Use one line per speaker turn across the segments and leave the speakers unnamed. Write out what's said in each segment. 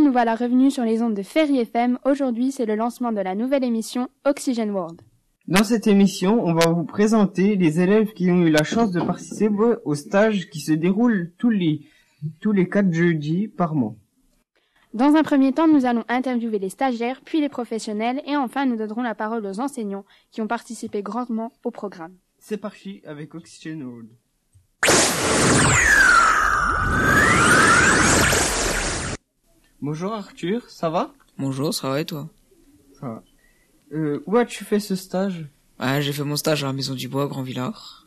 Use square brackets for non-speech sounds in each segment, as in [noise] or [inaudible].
nous voilà revenus sur les ondes de Ferry FM. Aujourd'hui, c'est le lancement de la nouvelle émission Oxygen World.
Dans cette émission, on va vous présenter les élèves qui ont eu la chance de participer au stage qui se déroule tous les, tous les quatre jeudis par mois.
Dans un premier temps, nous allons interviewer les stagiaires, puis les professionnels, et enfin nous donnerons la parole aux enseignants qui ont participé grandement au programme.
C'est parti avec Oxygen World. Bonjour Arthur, ça va?
Bonjour, ça va et toi?
Ça va. Euh, où as-tu fait ce stage?
Ouais, j'ai fait mon stage à la Maison du Bois, Grand Villard.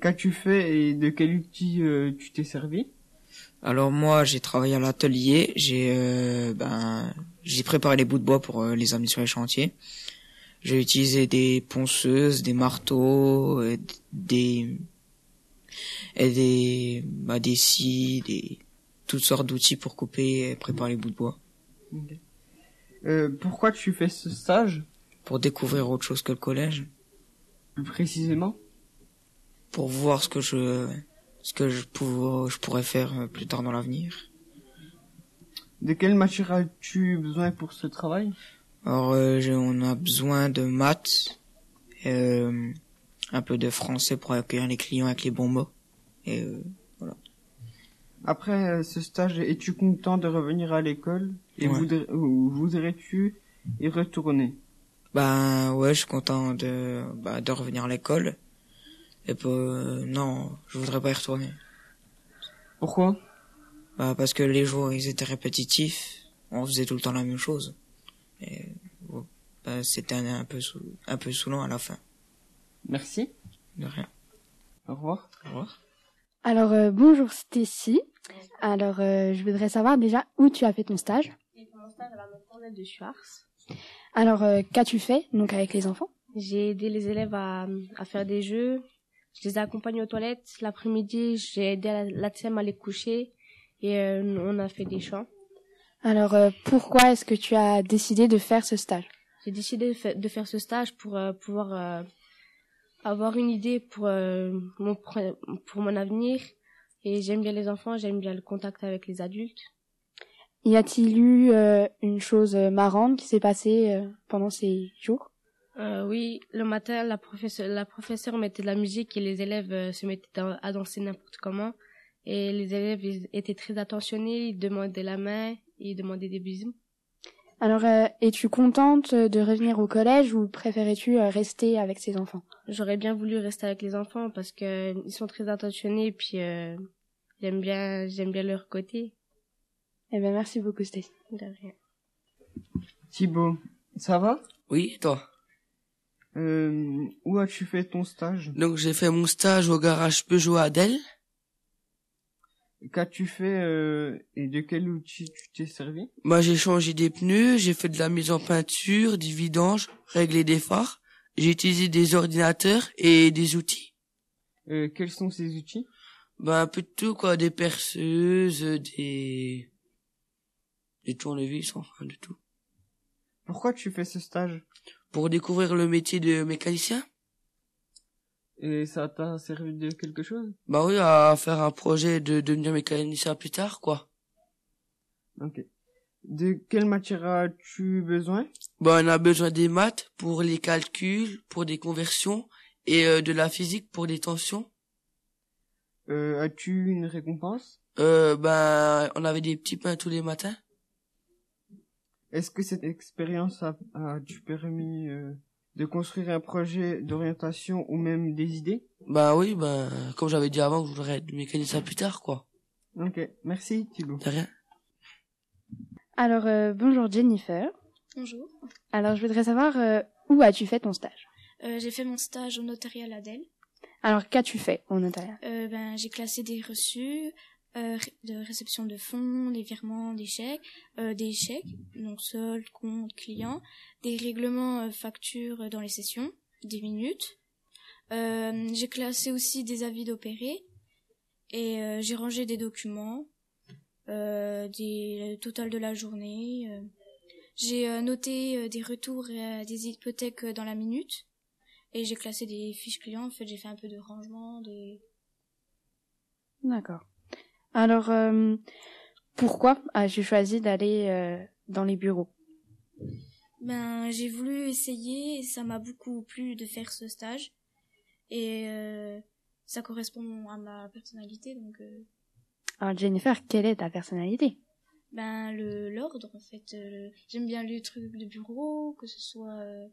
Qu'as-tu fait et de quel outil euh, tu t'es servi?
Alors moi, j'ai travaillé à l'atelier, j'ai euh, ben j'ai préparé les bouts de bois pour euh, les amener sur les chantiers. J'ai utilisé des ponceuses, des marteaux, euh, des et des bah, des scies, des toutes sortes d'outils pour couper et préparer les bouts de bois.
Euh, pourquoi tu fais ce stage?
Pour découvrir autre chose que le collège.
Précisément?
Pour voir ce que je ce que je, pour, je pourrais faire euh, plus tard dans l'avenir.
De quelle matière as-tu besoin pour ce travail?
Alors, euh, on a besoin de maths, euh, un peu de français pour accueillir les clients avec les bons mots. Et euh,
Après euh, ce stage, es-tu content de revenir à l'école? Et
Ouais.
voudrais- ou voudrais-tu y retourner?
Ben ouais, je suis content de bah, de revenir à l'école. Et puis, euh, non, je voudrais pas y retourner.
Pourquoi?
Bah, parce que les jours ils étaient répétitifs, on faisait tout le temps la même chose. Et ouais, bah, c'était un, un peu sou- un peu saoulant à la fin.
Merci.
De rien.
Au revoir.
Au revoir.
Alors euh, bonjour Stécie. Alors euh, je voudrais savoir déjà où tu as fait ton stage.
J'ai fait mon stage à la maternelle de Schwarz.
Alors euh, qu'as-tu fait donc avec les enfants?
J'ai aidé les élèves à, à faire des jeux. Je les ai accompagnés aux toilettes. L'après-midi, j'ai aidé la, la TSM à les coucher. Et euh, on a fait des chants.
Alors euh, pourquoi est-ce que tu as décidé de faire ce stage?
J'ai décidé de, fa- de faire ce stage pour euh, pouvoir euh, avoir une idée pour, euh, mon, pour mon avenir. Et j'aime bien les enfants, j'aime bien le contact avec les adultes.
Y a-t-il eu euh, une chose euh, marrante qui s'est passée euh, pendant ces jours?
Euh, oui, le matin, la professeure, la professeure mettait de la musique et les élèves euh, se mettaient à danser n'importe comment. Et les élèves ils étaient très attentionnés, ils demandaient la main, ils demandaient des bisous.
Alors euh, es-tu contente de revenir au collège ou préférais-tu euh, rester avec ces enfants?
J'aurais bien voulu rester avec les enfants parce que euh, ils sont très attentionnés et puis euh, j'aime bien, j'aime bien leur côté.
Eh bien merci beaucoup Stécie.
De rien.
Thibaut, ça va?
Oui, et toi?
Euh, Où as-tu fait ton stage?
Donc j'ai fait mon stage au garage Peugeot à Delle.
Qu'as-tu fait euh, et de quel outil tu t'es servi?
Moi j'ai changé des pneus, j'ai fait de la mise en peinture, du vidange, réglé des phares. J'ai utilisé des ordinateurs et des outils.
euh, Quels sont ces outils?
Ben un peu de tout quoi, des perceuses, des des tournevis, enfin de tout.
Pourquoi tu fais ce stage?
Pour découvrir le métier de mécanicien.
Et ça t'a servi de quelque chose?
Bah oui, à faire un projet de devenir mécanicien plus tard quoi.
Ok. De quelle matière as-tu besoin?
Ben on a besoin des maths pour les calculs, pour des conversions et euh, de la physique pour des tensions.
euh, As-tu une récompense?
Euh, ben, on avait des petits pains tous les matins.
Est-ce que cette expérience a, a-tu permis euh, de construire un projet d'orientation ou même des idées
Ben oui, ben, comme j'avais dit avant, que je voudrais être mécanicien plus tard, quoi.
Ok, merci Thibaut.
De rien.
Alors euh, bonjour Jennifer.
Bonjour.
Alors je voudrais savoir euh, où as-tu fait ton stage
Euh, j'ai fait mon stage au notariat Ladel.
Alors qu'as-tu fait au notariat?
Euh, ben, j'ai classé des reçus euh, de réception de fonds, des virements, des chèques, euh, des chèques, donc solde, compte, client, des règlements euh, factures dans les sessions, des minutes. Euh, j'ai classé aussi des avis d'opérés et euh, j'ai rangé des documents, des le total de la journée. J'ai noté des retours des hypothèques dans la minute. Et j'ai classé des fiches clients. En fait, j'ai fait un peu de rangement. Des...
D'accord. Alors, euh, pourquoi as-tu choisi d'aller euh, dans les bureaux?
Ben, j'ai voulu essayer et ça m'a beaucoup plu de faire ce stage. Et euh, ça correspond à ma personnalité, donc euh,
Alors Jennifer, quelle est ta personnalité?
Ben le l'ordre en fait. euh, J'aime bien les trucs de bureau, que ce soit euh,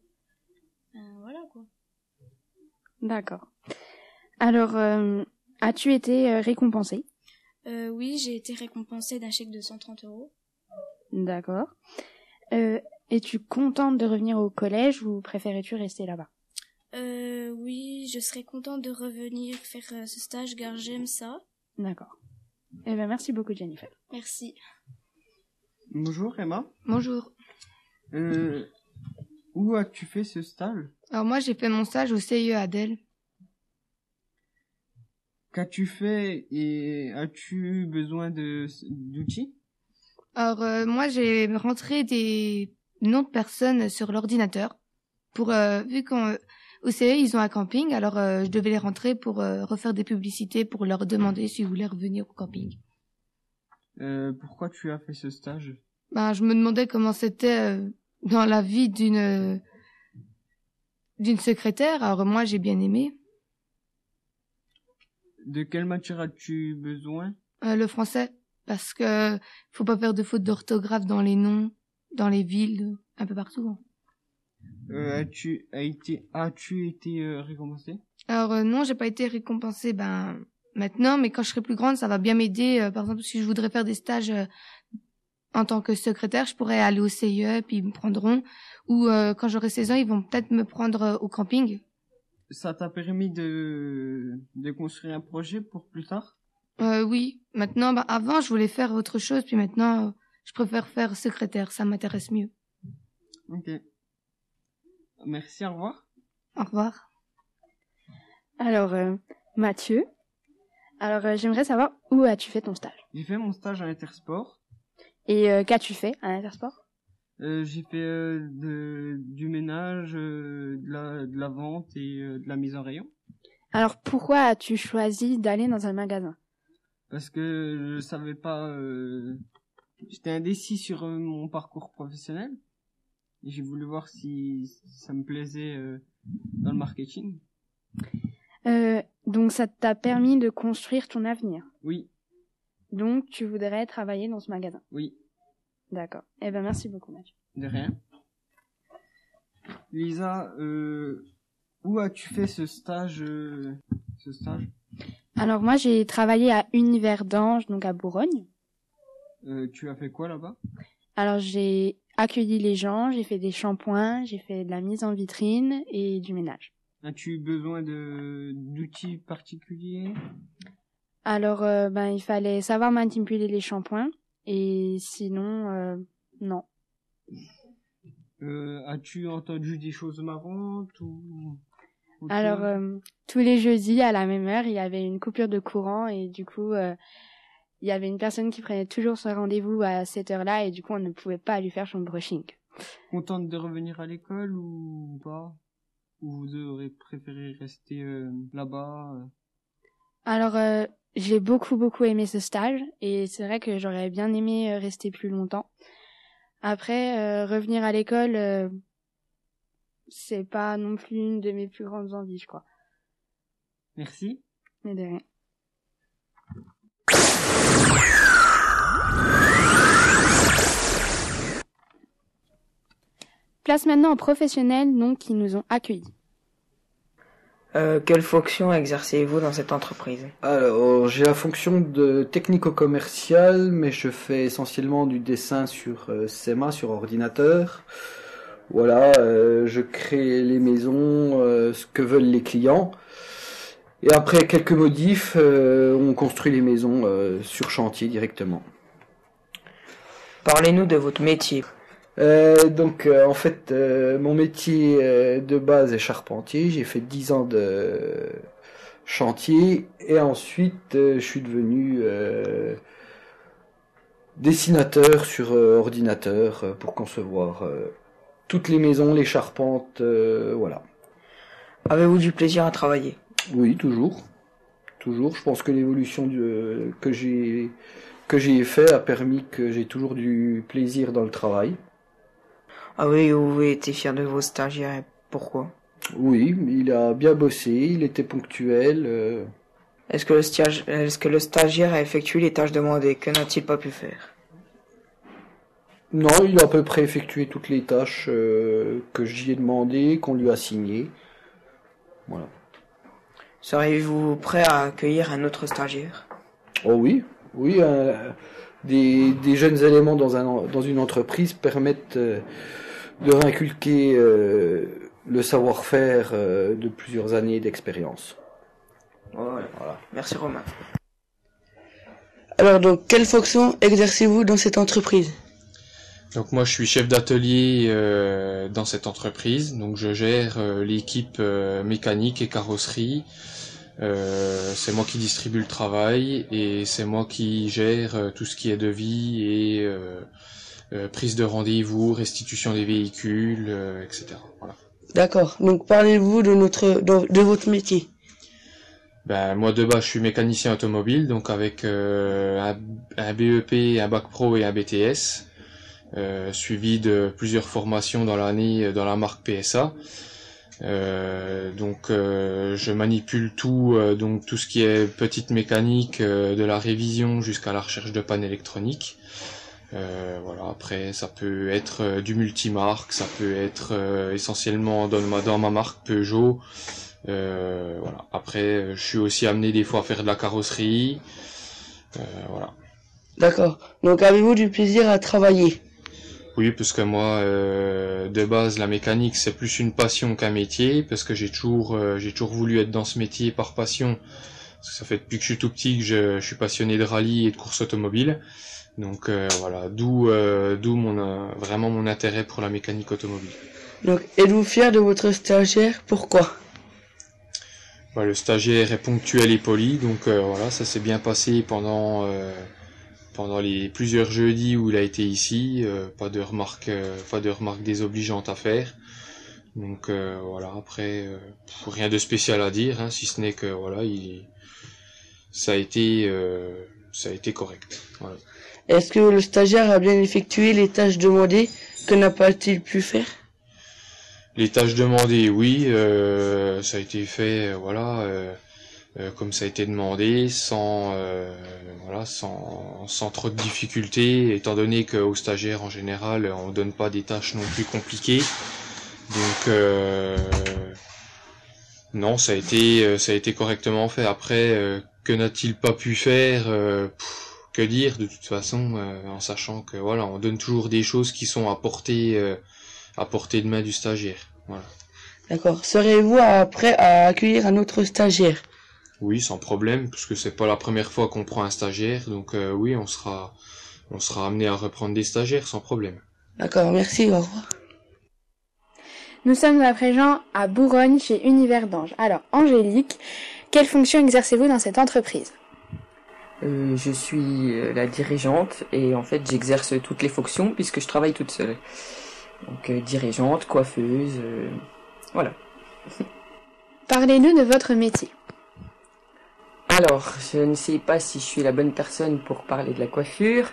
ben, voilà quoi.
D'accord. Alors, euh, as-tu été récompensée?
Euh, oui, j'ai été récompensée d'un chèque de 130 euros.
D'accord. Euh, Es-tu contente de revenir au collège ou préférais-tu rester là-bas?
Euh, oui, je serais contente de revenir faire euh, ce stage car j'aime ça.
D'accord. Eh ben, merci beaucoup, Jennifer.
Merci.
Bonjour Emma.
Bonjour.
Euh, où as-tu fait ce stage?
Alors moi j'ai fait mon stage au CIE Adèle.
Qu'as-tu fait et as-tu besoin de d'outils?
Alors euh, moi j'ai rentré des noms de personnes sur l'ordinateur pour euh, vu qu'au CIE ils ont un camping alors euh, je devais les rentrer pour euh, refaire des publicités pour leur demander s'ils voulaient revenir au camping.
euh, Pourquoi tu as fait ce stage?
Ben je me demandais comment c'était euh, dans la vie d'une euh, d'une secrétaire. Alors moi j'ai bien aimé
De quelle matière as-tu besoin?
Euh, le français parce que faut pas faire de fautes d'orthographe dans les noms, dans les villes, un peu partout. hein.
euh, As-tu as été as-tu été euh, récompensé?
Alors euh, non, j'ai pas été récompensée ben maintenant, mais quand je serai plus grande, ça va bien m'aider. Euh, par exemple, si je voudrais faire des stages euh, en tant que secrétaire, je pourrais aller au CIE puis ils me prendront. Ou euh, quand j'aurai 16 ans, ils vont peut-être me prendre au camping.
Ça t'a permis de de construire un projet pour plus tard?
Euh, oui, maintenant, ben, avant je voulais faire autre chose, puis maintenant je préfère faire secrétaire, ça m'intéresse mieux.
Ok. Merci, au revoir.
Au revoir.
Alors, euh, Mathieu, alors euh, j'aimerais savoir où as-tu fait ton stage?
J'ai fait mon stage à Intersport.
Et euh, qu'as-tu fait à l'Intersport
Euh, j'ai fait euh, de, du ménage, euh, de, la, de la vente et euh, de la mise en rayon.
Alors, pourquoi as-tu choisi d'aller dans un magasin?
Parce que je savais pas... euh, J'étais indécis sur mon parcours professionnel. Et j'ai voulu voir si ça me plaisait euh, dans le marketing.
euh, Donc, ça t'a permis de construire ton avenir?
Oui,
Donc, tu voudrais travailler dans ce magasin?
oui,
D'accord. Eh ben, merci beaucoup, Mathieu.
de rien. Lisa, euh, où as-tu fait ce stage euh, Ce stage?
Alors, moi, j'ai travaillé à Univers d'Ange, donc à Bourgogne.
Euh, Tu as fait quoi là-bas?
Alors, j'ai accueilli les gens, j'ai fait des shampoings, j'ai fait de la mise en vitrine et du ménage.
As-tu besoin de d'outils particuliers?
Alors, ben, il fallait savoir manipuler les shampoings. Et sinon, euh, non.
Euh, As-tu entendu des choses marrantes ou ou
Alors, euh, tous les jeudis, à la même heure, il y avait une coupure de courant et du coup, il y avait une personne qui prenait toujours son rendez-vous à cette heure-là et du coup, on ne pouvait pas lui faire son brushing.
contente de revenir à l'école ou pas? Ou vous aurez préféré rester là-bas
Alors, euh, j'ai beaucoup, beaucoup aimé ce stage et c'est vrai que j'aurais bien aimé euh, rester plus longtemps. Après, euh, revenir à l'école, euh, c'est pas non plus une de mes plus grandes envies, je crois.
Merci.
Mais de rien. Place maintenant aux professionnels donc, qui nous ont accueillis.
Euh, quelle fonction exercez-vous dans cette entreprise?
Alors, j'ai la fonction de technico-commercial, mais je fais essentiellement du dessin sur euh, SEMA, sur ordinateur. Voilà, euh, je crée les maisons, euh, ce que veulent les clients. Et après quelques modifs, on construit les maisons sur chantier directement.
Parlez-nous de votre métier.
Euh, donc euh, en fait euh, mon métier euh, de base est charpentier, j'ai fait 10 ans de chantier et ensuite euh, je suis devenu euh, dessinateur sur ordinateur pour concevoir toutes les maisons, les charpentes, euh, voilà.
Avez-vous du plaisir à travailler?
Oui, toujours. Toujours. Je pense que l'évolution que j'ai que j'ai fait a permis que j'ai toujours du plaisir dans le travail.
Ah oui, vous avez été fier de vos stagiaires et pourquoi?
Oui, il a bien bossé, il était ponctuel. euh,
Est-ce que, le stage- est-ce que le stagiaire a effectué les tâches demandées? Que n'a-t-il pas pu faire?
Non, il a à peu près effectué toutes les tâches euh, que j'y ai demandé, qu'on lui a signées. Voilà.
Seriez-vous prêt à accueillir un autre stagiaire?
Oh oui, oui, euh, des, des jeunes éléments dans, un, dans une entreprise permettent euh, de réinculquer euh, le savoir-faire euh, de plusieurs années d'expérience.
Voilà. Merci Romain.
Alors donc, quelle fonction exercez-vous dans cette entreprise?
Donc moi je suis chef d'atelier euh, dans cette entreprise, donc je gère euh, l'équipe euh, mécanique et carrosserie. Euh, c'est moi qui distribue le travail et c'est moi qui gère euh, tout ce qui est devis et euh, euh, prise de rendez-vous, restitution des véhicules, euh, etc. Voilà.
D'accord. Donc parlez-vous de notre de, de votre métier?
Ben moi de base je suis mécanicien automobile, donc avec euh, un, un BEP, un bac pro et un BTS, euh, suivi de plusieurs formations dans l'année dans la marque PSA. Euh, donc euh, je manipule tout, euh, donc tout ce qui est petite mécanique, euh, de la révision jusqu'à la recherche de panne électronique. Euh, voilà. Après, ça peut être euh, du multimarque, ça peut être euh, essentiellement dans ma dans ma marque Peugeot. Euh, voilà. Après, je suis aussi amené des fois à faire de la carrosserie. Euh, voilà.
D'accord. Donc avez-vous du plaisir à travailler?
Oui, parce que moi, euh, de base, la mécanique, c'est plus une passion qu'un métier, parce que j'ai toujours, euh, j'ai toujours voulu être dans ce métier par passion. Parce que ça fait depuis que je suis tout petit que je, je suis passionné de rallye et de course automobile. Donc euh, voilà, d'où, euh, d'où mon, euh, vraiment mon intérêt pour la mécanique automobile.
Donc êtes-vous fier de votre stagiaire? Pourquoi?
Bah, le stagiaire est ponctuel et poli, donc euh, voilà, ça s'est bien passé pendant euh, pendant les plusieurs jeudis où il a été ici. euh, pas de remarques, euh, pas de remarques désobligeantes à faire. Donc euh, voilà, après euh, rien de spécial à dire, hein, si ce n'est que voilà, il ça a été euh, ça a été correct. Voilà.
Est-ce que le stagiaire a bien effectué les tâches demandées Que n'a pas-il pu faire?
Les tâches demandées, oui, euh, ça a été fait, euh, voilà, euh, comme ça a été demandé, sans, voilà, sans, sans trop de difficultés, étant donné qu'aux stagiaires en général, on donne pas des tâches non plus compliquées. Donc, non, ça a été, ça a été correctement fait. Après, que n'a-t-il pas pu faire Que dire de toute façon, euh, en sachant que voilà, on donne toujours des choses qui sont à portée. euh, à portée de main du stagiaire. Voilà.
D'accord. Serez-vous prêt à accueillir un autre stagiaire?
Oui, sans problème, puisque c'est pas la première fois qu'on prend un stagiaire, donc euh, oui, on sera, on sera amené à reprendre des stagiaires sans problème.
D'accord, merci, au revoir.
Nous sommes à présent à Bourgogne chez Univers d'Ange. Alors, Angélique, quelle fonction exercez-vous dans cette entreprise?
Euh, je suis euh, la dirigeante et en fait j'exerce toutes les fonctions puisque je travaille toute seule. Donc euh, dirigeante, coiffeuse, euh, voilà. [laughs]
Parlez-nous de votre métier.
Alors, je ne sais pas si je suis la bonne personne pour parler de la coiffure,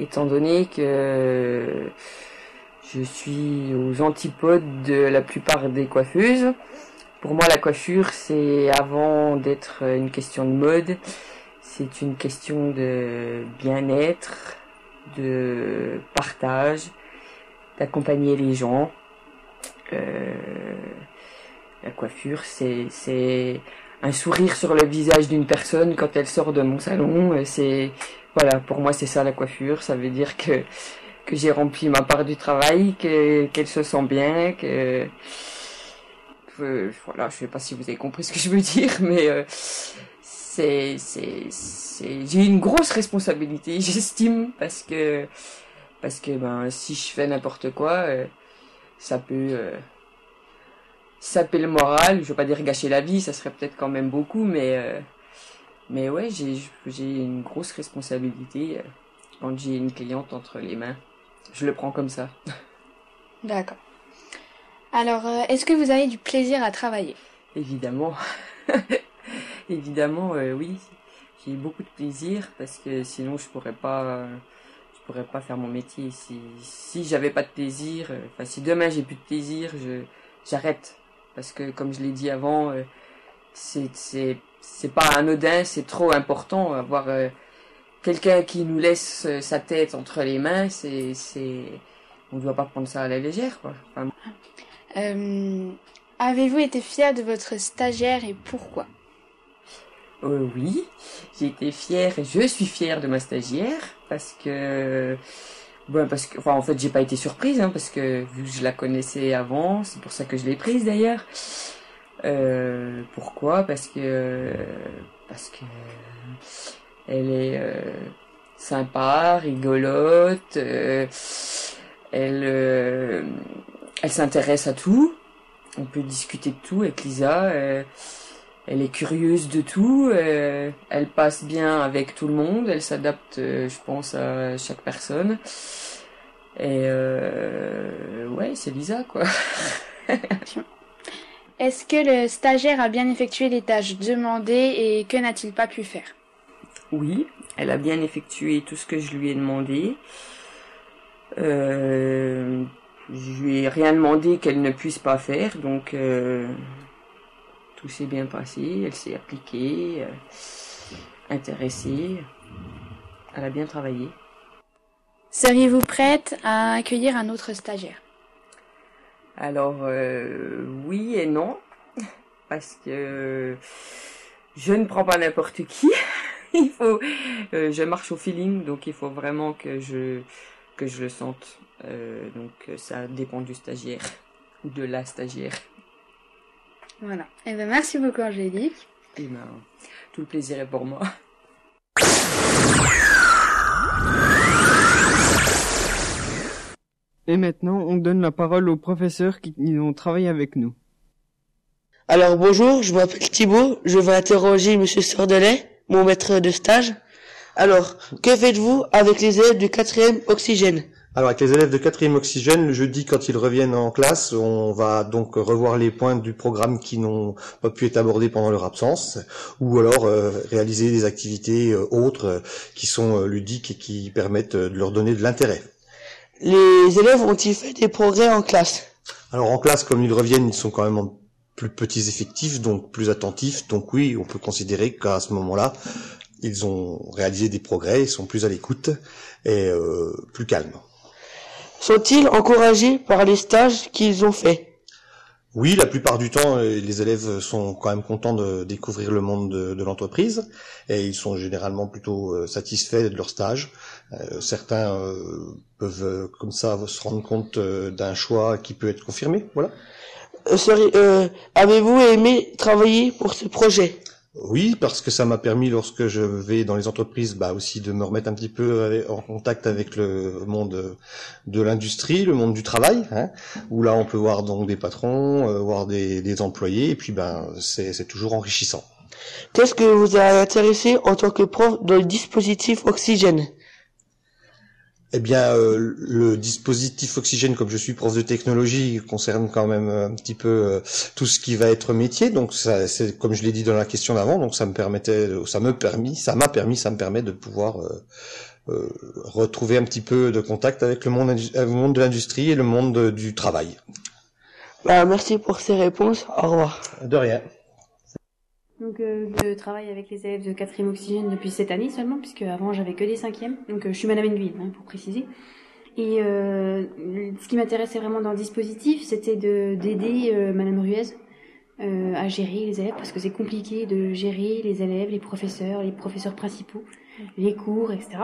étant donné que je suis aux antipodes de la plupart des coiffeuses. Pour moi, la coiffure, c'est avant d'être une question de mode, c'est une question de bien-être, de partage, d'accompagner les gens. Euh, la coiffure, c'est un sourire sur le visage d'une personne quand elle sort de mon salon. Euh, C'est voilà, pour moi c'est ça la coiffure. Ça veut dire que j'ai rempli ma part du travail, que qu'elle se sent bien, que que- voilà, je sais pas si vous avez compris ce que je veux dire, mais euh, c'est c'est c'est j'ai une grosse responsabilité, [laughs] j'estime, parce que parce que ben si je fais n'importe quoi, euh, ça peut euh, saper le moral, je veux pas dire gâcher la vie, ça serait peut-être quand même beaucoup, mais euh, mais ouais, j'ai j'ai une grosse responsabilité euh, quand j'ai une cliente entre les mains. Je le prends comme ça. [laughs]
D'accord. Alors, euh, est-ce que vous avez du plaisir à travailler?
Évidemment. [laughs] Évidemment, euh, oui. ait beaucoup de plaisir parce que sinon je pourrais pas je pourrais pas faire mon métier. Si si j'avais pas de plaisir euh, si demain j'ai plus de plaisir je j'arrête. Parce que comme je l'ai dit avant euh, c'est c'est c'est pas anodin c'est trop important. Avoir quelqu'un qui nous laisse sa tête entre les mains c'est c'est on ne doit pas prendre ça à la légère quoi.
Avez-vous été fier de votre stagiaire et pourquoi?
Euh, Oui, j'ai été fière et je suis fière de ma stagiaire parce que bon, parce que enfin en fait j'ai pas été surprise hein, parce que vu que je la connaissais avant, c'est pour ça que je l'ai prise d'ailleurs. Euh, pourquoi? Parce que parce que elle est euh, sympa, rigolote, elle elle s'intéresse à tout on peut discuter de tout avec Lisa. Euh, elle est curieuse de tout. Euh, elle passe bien avec tout le monde. Elle s'adapte, euh, je pense, à chaque personne. Et ouais, c'est Lisa, quoi. [laughs]
Est-ce que le stagiaire a bien effectué les tâches demandées et que n'a-t-il pas pu faire?
Oui, elle a bien effectué tout ce que je lui ai demandé. Euh, je lui ai rien demandé qu'elle ne puisse pas faire, donc euh, tout s'est bien passé. Elle s'est appliquée, euh, intéressée. Elle a bien travaillé.
Seriez-vous prête à accueillir un autre stagiaire?
Alors euh, oui et non, [laughs] parce que je ne prends pas n'importe qui. [laughs] il faut, euh, je marche au feeling, donc il faut vraiment que je que je le sente. Euh, donc ça dépend du stagiaire ou de la stagiaire.
Voilà. Eh ben merci beaucoup Angélique.
Et ben tout le plaisir est pour moi.
Et maintenant, on donne la parole aux professeurs qui ont travaillé avec nous.
Alors bonjour, je m'appelle Thibaut, je vais interroger Monsieur Sordelet, mon maître de stage. Alors, que faites-vous avec les élèves du quatrième oxygène?
Alors avec les élèves de quatrième oxygène, le jeudi quand ils reviennent en classe, on va donc revoir les points du programme qui n'ont pas pu être abordés pendant leur absence, ou alors euh, réaliser des activités euh, autres euh, qui sont ludiques et qui permettent de leur donner de l'intérêt.
Les élèves ont-ils fait des progrès en classe?
Alors en classe, comme ils reviennent, ils sont quand même en plus petits effectifs, donc plus attentifs. Donc oui, on peut considérer qu'à ce moment-là, ils ont réalisé des progrès, ils sont plus à l'écoute et plus calmes.
Sont-ils encouragés par les stages qu'ils ont faits?
Oui, la plupart du temps, les élèves sont quand même contents de découvrir le monde de, de l'entreprise et ils sont généralement plutôt satisfaits de leur stage. Euh, certains euh, peuvent comme ça se rendre compte d'un choix qui peut être confirmé. Voilà.
Euh, Avez-vous aimé travailler pour ce projet?
Oui, parce que ça m'a permis, lorsque je vais dans les entreprises, bah aussi de me remettre un petit peu en contact avec le monde de l'industrie, le monde du travail, hein, où là on peut voir donc des patrons, euh, voir des, des, employés, et puis ben c'est toujours enrichissant.
Qu'est-ce que vous a intéressé en tant que prof dans le dispositif Oxygène?
Eh bien, euh, le dispositif oxygène, comme je suis prof de technologie, concerne quand même un petit peu euh, tout ce qui va être métier. Donc, ça, c'est comme je l'ai dit dans la question d'avant. Donc, ça me permettait, ça me permis, ça m'a permis, ça me permet de pouvoir euh, retrouver un petit peu de contact avec le monde, le monde de l'industrie et le monde du travail.
Bah, merci pour ces réponses. Au revoir.
De rien.
Donc euh, je travaille avec les élèves de 4e oxygène depuis cette année seulement, puisque avant j'avais que des 5e. Donc euh, je suis Madame Enville, hein, pour préciser. Et euh, ce qui m'intéressait vraiment dans le dispositif, c'était de d'aider euh, Madame Ruez euh, à gérer les élèves, parce que c'est compliqué de gérer les élèves, les professeurs, les professeurs principaux, les cours, etc.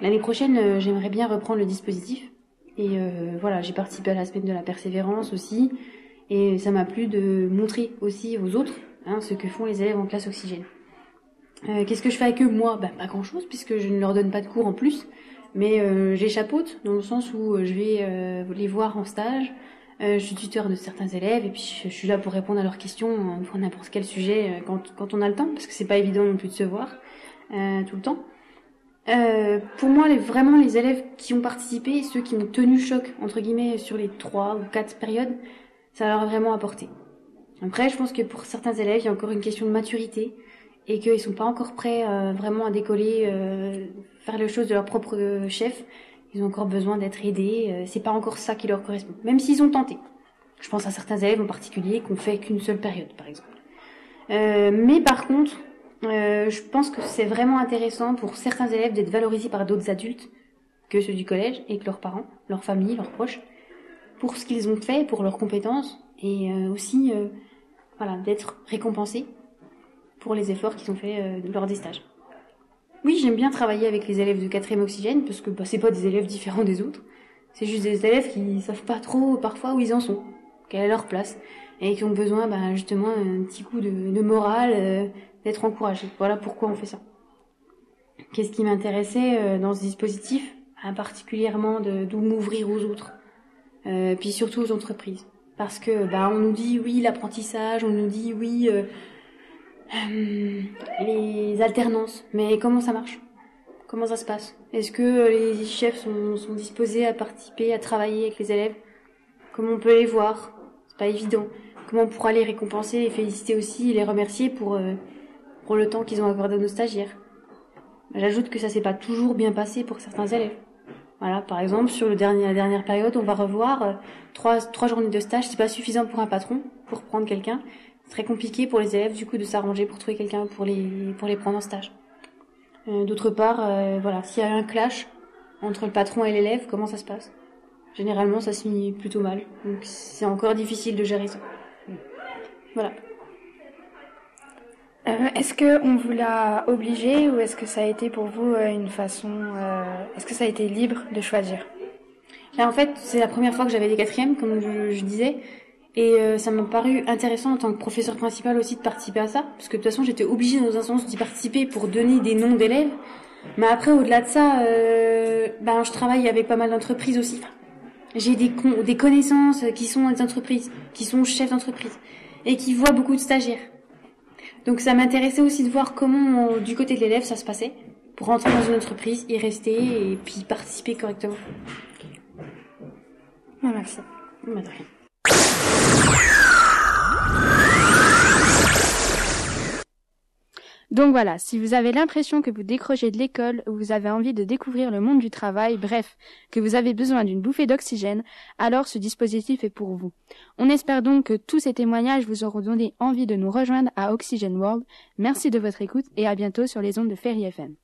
L'année prochaine, j'aimerais bien reprendre le dispositif. Et voilà, j'ai participé à la semaine de la persévérance aussi. Et ça m'a plu de montrer aussi aux autres hein, ce que font les élèves en classe oxygène. Euh, Qu'est-ce que je fais avec eux Moi, ben, pas grand-chose, puisque je ne leur donne pas de cours en plus, mais euh, dans le sens où je vais euh, les voir en stage, euh, je suis tuteur de certains élèves, et puis je, suis là pour répondre à leurs questions pour n'importe quel sujet quand, quand on a le temps, parce que c'est pas évident non plus de se voir tout le temps. pour moi, vraiment, les élèves qui ont participé, ceux qui ont tenu choc, entre guillemets, sur les trois ou quatre périodes, ça leur a vraiment apporté. Après, je pense que pour certains élèves, il y a encore une question de maturité et qu'ils sont pas encore prêts euh, vraiment à décoller, euh, faire les choses de leur propre chef. Ils ont encore besoin d'être aidés. Euh, c'est pas encore ça qui leur correspond, même s'ils ont tenté. Je pense à certains élèves en particulier qui ont fait qu'une seule période, par exemple. mais par contre, je pense que c'est vraiment intéressant pour certains élèves d'être valorisés par d'autres adultes que ceux du collège et que leurs parents, leurs familles, leurs proches, pour ce qu'ils ont fait, pour leurs compétences et aussi, voilà, d'être récompensés pour les efforts qu'ils ont fait euh, lors des stages. Oui, j'aime bien travailler avec les élèves de 4 oxygène parce que bah, c'est pas des élèves différents des autres. C'est juste des élèves qui savent pas trop parfois où ils en sont, quelle est leur place, et qui ont besoin bah, justement un petit coup de, de morale, euh, d'être encouragés. Voilà pourquoi on fait ça. Qu'est-ce qui m'intéressait euh, dans ce dispositif bah, Particulièrement de m'ouvrir aux autres, euh, puis surtout aux entreprises. Parce que bah, on nous dit oui l'apprentissage, on nous dit oui euh, les alternances. Mais comment ça marche? Comment ça se passe? Est-ce que les chefs sont, sont, disposés à participer, à travailler avec les élèves? Comment on peut les voir? C'est pas évident. Comment on pourra les récompenser, les féliciter aussi, et les remercier pour, euh, pour le temps qu'ils ont accordé à nos stagiaires? J'ajoute que ça s'est pas toujours bien passé pour certains élèves. Voilà, par exemple, sur le la dernière période, on va revoir euh, trois, trois journées de stage. C'est pas suffisant pour un patron pour prendre quelqu'un très compliqué pour les élèves du coup de s'arranger pour trouver quelqu'un pour les pour les prendre en stage. Euh, D'autre part, euh, voilà, s'il y a un clash entre le patron et l'élève, comment ça se passe? Généralement, ça se finit plutôt mal. Donc c'est encore difficile de gérer ça. Voilà.
Euh, est-ce que on vous l'a obligé ou est-ce que ça a été pour vous euh, une façon, euh, est-ce que ça a été libre de choisir?
Là, en fait, c'est la première fois que j'avais des quatrièmes, comme je, disais. Et euh, ça m'a paru intéressant en tant que professeur principal aussi de participer à ça, parce que de toute façon j'étais obligée dans nos instances d'y participer pour donner des noms d'élèves. Mais après, au-delà de ça, euh, ben, je travaille avec pas mal d'entreprises aussi. J'ai des, con des connaissances qui sont des entreprises, qui sont chefs d'entreprise, et qui voient beaucoup de stagiaires. Donc ça m'intéressait aussi de voir comment, du côté de l'élève, ça se passait, pour rentrer dans une entreprise, y rester, et puis participer correctement.
Ah, merci.
Bah,
Donc voilà, si vous avez l'impression que vous décrochez de l'école ou vous avez envie de découvrir le monde du travail, bref, que vous avez besoin d'une bouffée d'oxygène, alors ce dispositif est pour vous. On espère donc que tous ces témoignages vous auront donné envie de nous rejoindre à Oxygen World. Merci de votre écoute et à bientôt sur les ondes de Ferry FM.